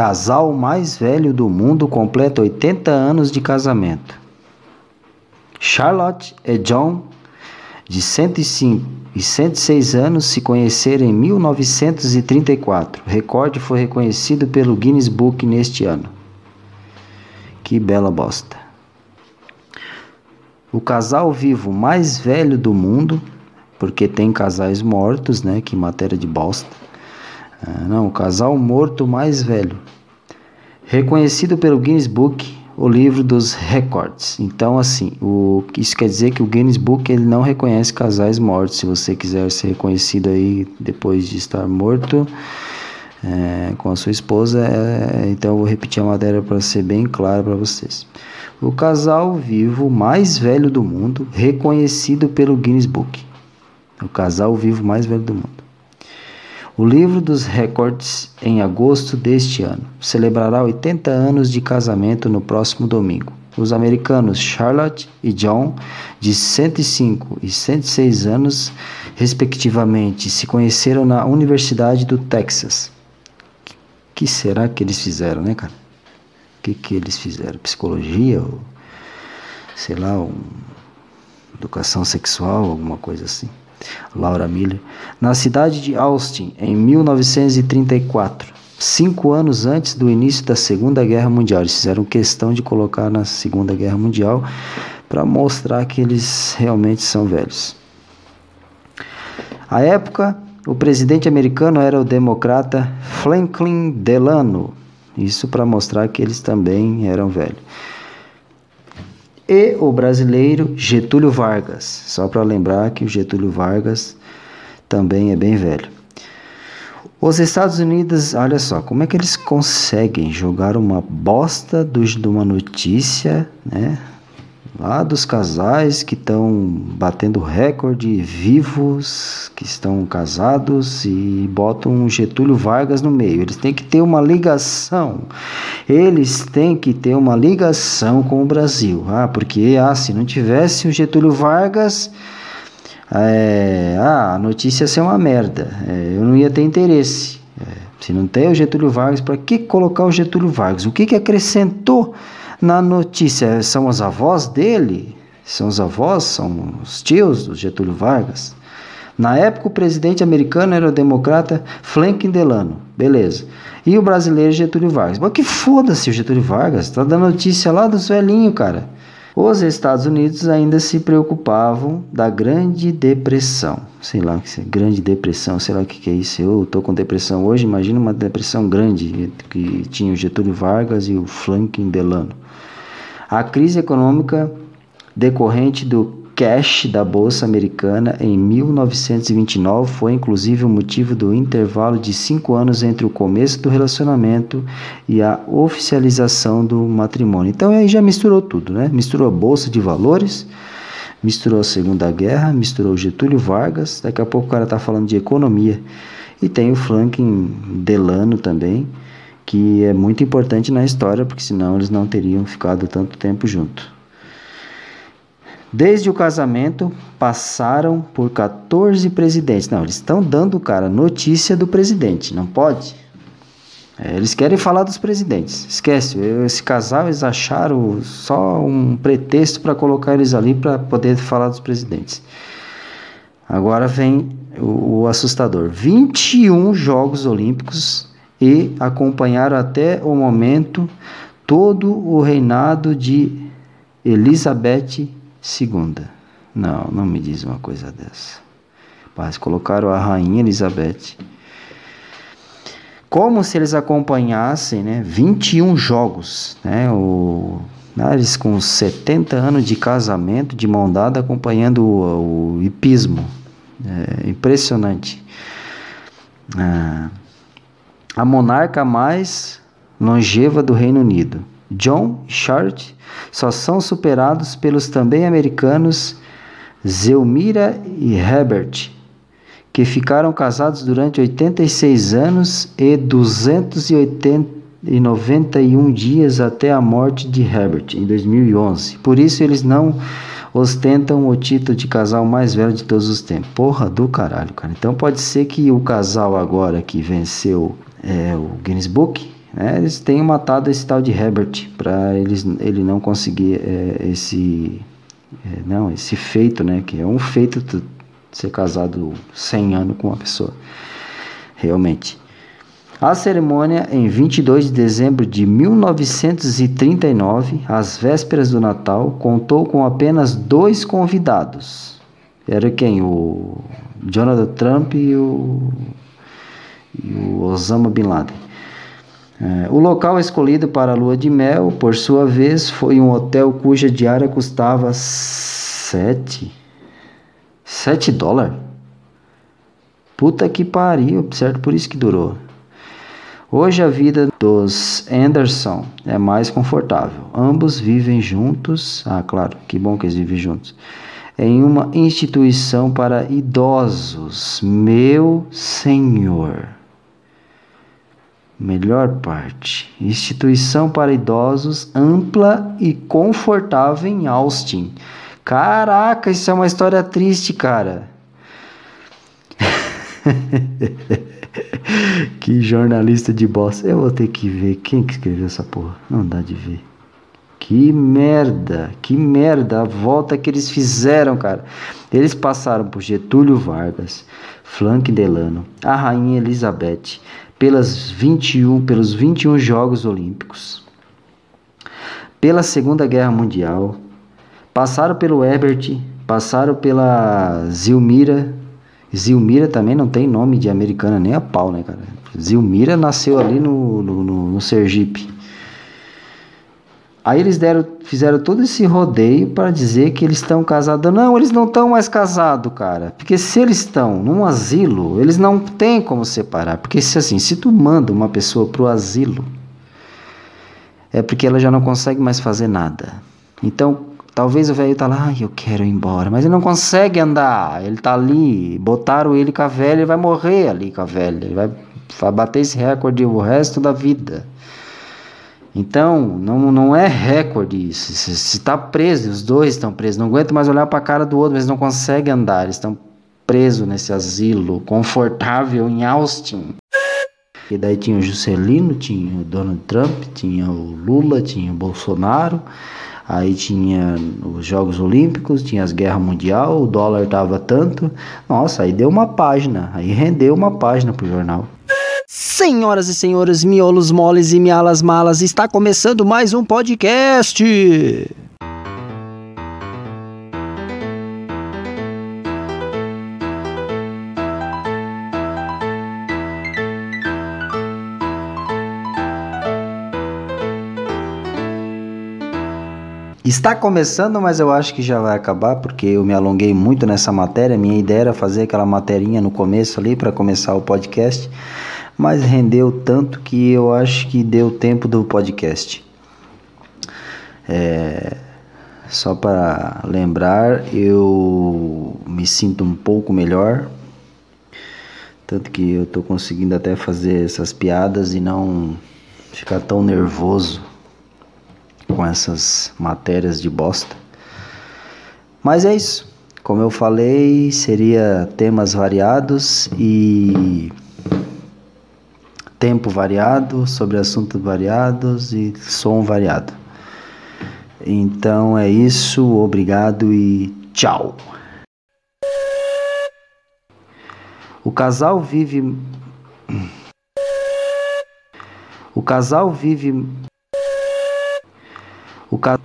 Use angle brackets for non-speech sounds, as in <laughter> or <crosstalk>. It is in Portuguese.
casal mais velho do mundo completa 80 anos de casamento. Charlotte e John, de 105 e 106 anos, se conheceram em 1934. O recorde foi reconhecido pelo Guinness Book neste ano. Que bela bosta. O casal vivo mais velho do mundo, porque tem casais mortos, né? Que matéria de bosta. Ah, não, o casal morto mais velho. Reconhecido pelo Guinness Book, o livro dos recordes. Então, assim, o, isso quer dizer que o Guinness Book ele não reconhece casais mortos. Se você quiser ser reconhecido aí depois de estar morto é, com a sua esposa, é, então eu vou repetir a matéria para ser bem claro para vocês. O casal vivo mais velho do mundo, reconhecido pelo Guinness Book. O casal vivo mais velho do mundo. O livro dos recordes, em agosto deste ano, celebrará 80 anos de casamento no próximo domingo. Os americanos Charlotte e John, de 105 e 106 anos, respectivamente, se conheceram na Universidade do Texas. que será que eles fizeram, né, cara? O que, que eles fizeram? Psicologia? Ou, sei lá, um, educação sexual, alguma coisa assim. Laura Miller, na cidade de Austin, em 1934, cinco anos antes do início da Segunda Guerra Mundial. Eles fizeram questão de colocar na Segunda Guerra Mundial para mostrar que eles realmente são velhos. À época, o presidente americano era o democrata Franklin Delano. Isso para mostrar que eles também eram velhos e o brasileiro Getúlio Vargas. Só para lembrar que o Getúlio Vargas também é bem velho. Os Estados Unidos, olha só, como é que eles conseguem jogar uma bosta de uma notícia, né? Lá dos casais que estão batendo recorde vivos, que estão casados e botam um Getúlio Vargas no meio. Eles têm que ter uma ligação. Eles têm que ter uma ligação com o Brasil. Ah, porque ah, se não tivesse o Getúlio Vargas, é, ah, a notícia ia ser uma merda. É, eu não ia ter interesse. É, se não tem o Getúlio Vargas, para que colocar o Getúlio Vargas? O que, que acrescentou? Na notícia, são os avós dele? São os avós, são os tios do Getúlio Vargas? Na época, o presidente americano era o democrata Franklin Delano. Beleza. E o brasileiro Getúlio Vargas. Mas que foda-se o Getúlio Vargas. Tá dando notícia lá dos velhinhos, cara. Os Estados Unidos ainda se preocupavam da Grande Depressão. Sei lá, Grande Depressão, sei lá o que, que é isso. Eu tô com depressão hoje, imagina uma depressão grande que tinha o Getúlio Vargas e o Franklin Delano. A crise econômica decorrente do cash da Bolsa Americana em 1929 foi inclusive o motivo do intervalo de cinco anos entre o começo do relacionamento e a oficialização do matrimônio. Então aí já misturou tudo, né? Misturou a Bolsa de Valores, misturou a Segunda Guerra, misturou Getúlio Vargas, daqui a pouco o cara está falando de economia. E tem o Franklin Delano também, que é muito importante na história, porque senão eles não teriam ficado tanto tempo junto. Desde o casamento, passaram por 14 presidentes. Não, eles estão dando, cara, notícia do presidente, não pode? É, eles querem falar dos presidentes. Esquece, esse casal eles acharam só um pretexto para colocar eles ali para poder falar dos presidentes. Agora vem o, o assustador: 21 Jogos Olímpicos e acompanharam até o momento todo o reinado de Elizabeth II. Não, não me diz uma coisa dessa. Mas colocaram a rainha Elizabeth. Como se eles acompanhassem né, 21 jogos. Né, o, né, eles com 70 anos de casamento, de mão dada, acompanhando o, o hipismo. É impressionante. Ah, a monarca mais longeva do Reino Unido. John Charlotte só são superados pelos também americanos Zelmira e Herbert, que ficaram casados durante 86 anos e 291 dias até a morte de Herbert em 2011. Por isso eles não ostentam o título de casal mais velho de todos os tempos. Porra do caralho, cara. Então pode ser que o casal agora que venceu é, o Guinness Book Né? Eles têm matado esse tal de Herbert para eles ele não conseguir é, esse é, não esse feito, né? Que é um feito ser casado 100 anos com uma pessoa, realmente. A cerimônia, em 22 de dezembro de 1939, às vésperas do Natal, contou com apenas dois convidados. Era quem? O Jonathan Trump e o, e o Osama Bin Laden. É, o local escolhido para a lua de mel, por sua vez, foi um hotel cuja diária custava 7 7 dólares? Puta que pariu, certo? Por isso que durou. Hoje a vida dos Anderson é mais confortável. Ambos vivem juntos. Ah, claro, que bom que eles vivem juntos. Em uma instituição para idosos. Meu Senhor. Melhor parte: instituição para idosos ampla e confortável em Austin. Caraca, isso é uma história triste, cara. <laughs> que jornalista de bosta. Eu vou ter que ver quem que escreveu essa porra. Não dá de ver. Que merda, que merda a volta que eles fizeram, cara. Eles passaram por Getúlio Vargas, Frank Delano, a Rainha Elizabeth, pelas 21, pelos 21 Jogos Olímpicos, pela Segunda Guerra Mundial, passaram pelo Herbert, passaram pela Zilmira, Zilmira também não tem nome de americana nem a pau, né, cara? Zilmira nasceu ali no, no, no, no Sergipe. Aí eles deram, fizeram todo esse rodeio para dizer que eles estão casados. Não, eles não estão mais casados, cara. Porque se eles estão num asilo, eles não têm como separar. Porque se assim, se tu manda uma pessoa pro asilo, é porque ela já não consegue mais fazer nada. Então, Talvez o velho tá lá, eu quero ir embora, mas ele não consegue andar. Ele tá ali, botaram ele com a velha, ele vai morrer ali com a velha. Ele vai, vai bater esse recorde o resto da vida. Então, não, não é recorde isso. Se está preso, os dois estão presos, não aguenta mais olhar para a cara do outro, mas não conseguem andar. Eles estão presos nesse asilo confortável em Austin. E daí tinha o Juscelino, tinha o Donald Trump, tinha o Lula, tinha o Bolsonaro. Aí tinha os Jogos Olímpicos, tinha as Guerras Mundial, o dólar tava tanto. Nossa, aí deu uma página, aí rendeu uma página pro jornal. Senhoras e senhores, miolos moles e mialas malas, está começando mais um podcast. Está começando, mas eu acho que já vai acabar porque eu me alonguei muito nessa matéria. Minha ideia era fazer aquela materinha no começo ali para começar o podcast, mas rendeu tanto que eu acho que deu tempo do podcast. É, só para lembrar, eu me sinto um pouco melhor, tanto que eu estou conseguindo até fazer essas piadas e não ficar tão nervoso com essas matérias de bosta. Mas é isso. Como eu falei, seria temas variados e tempo variado, sobre assuntos variados e som variado. Então é isso, obrigado e tchau. O casal vive o casal vive o ca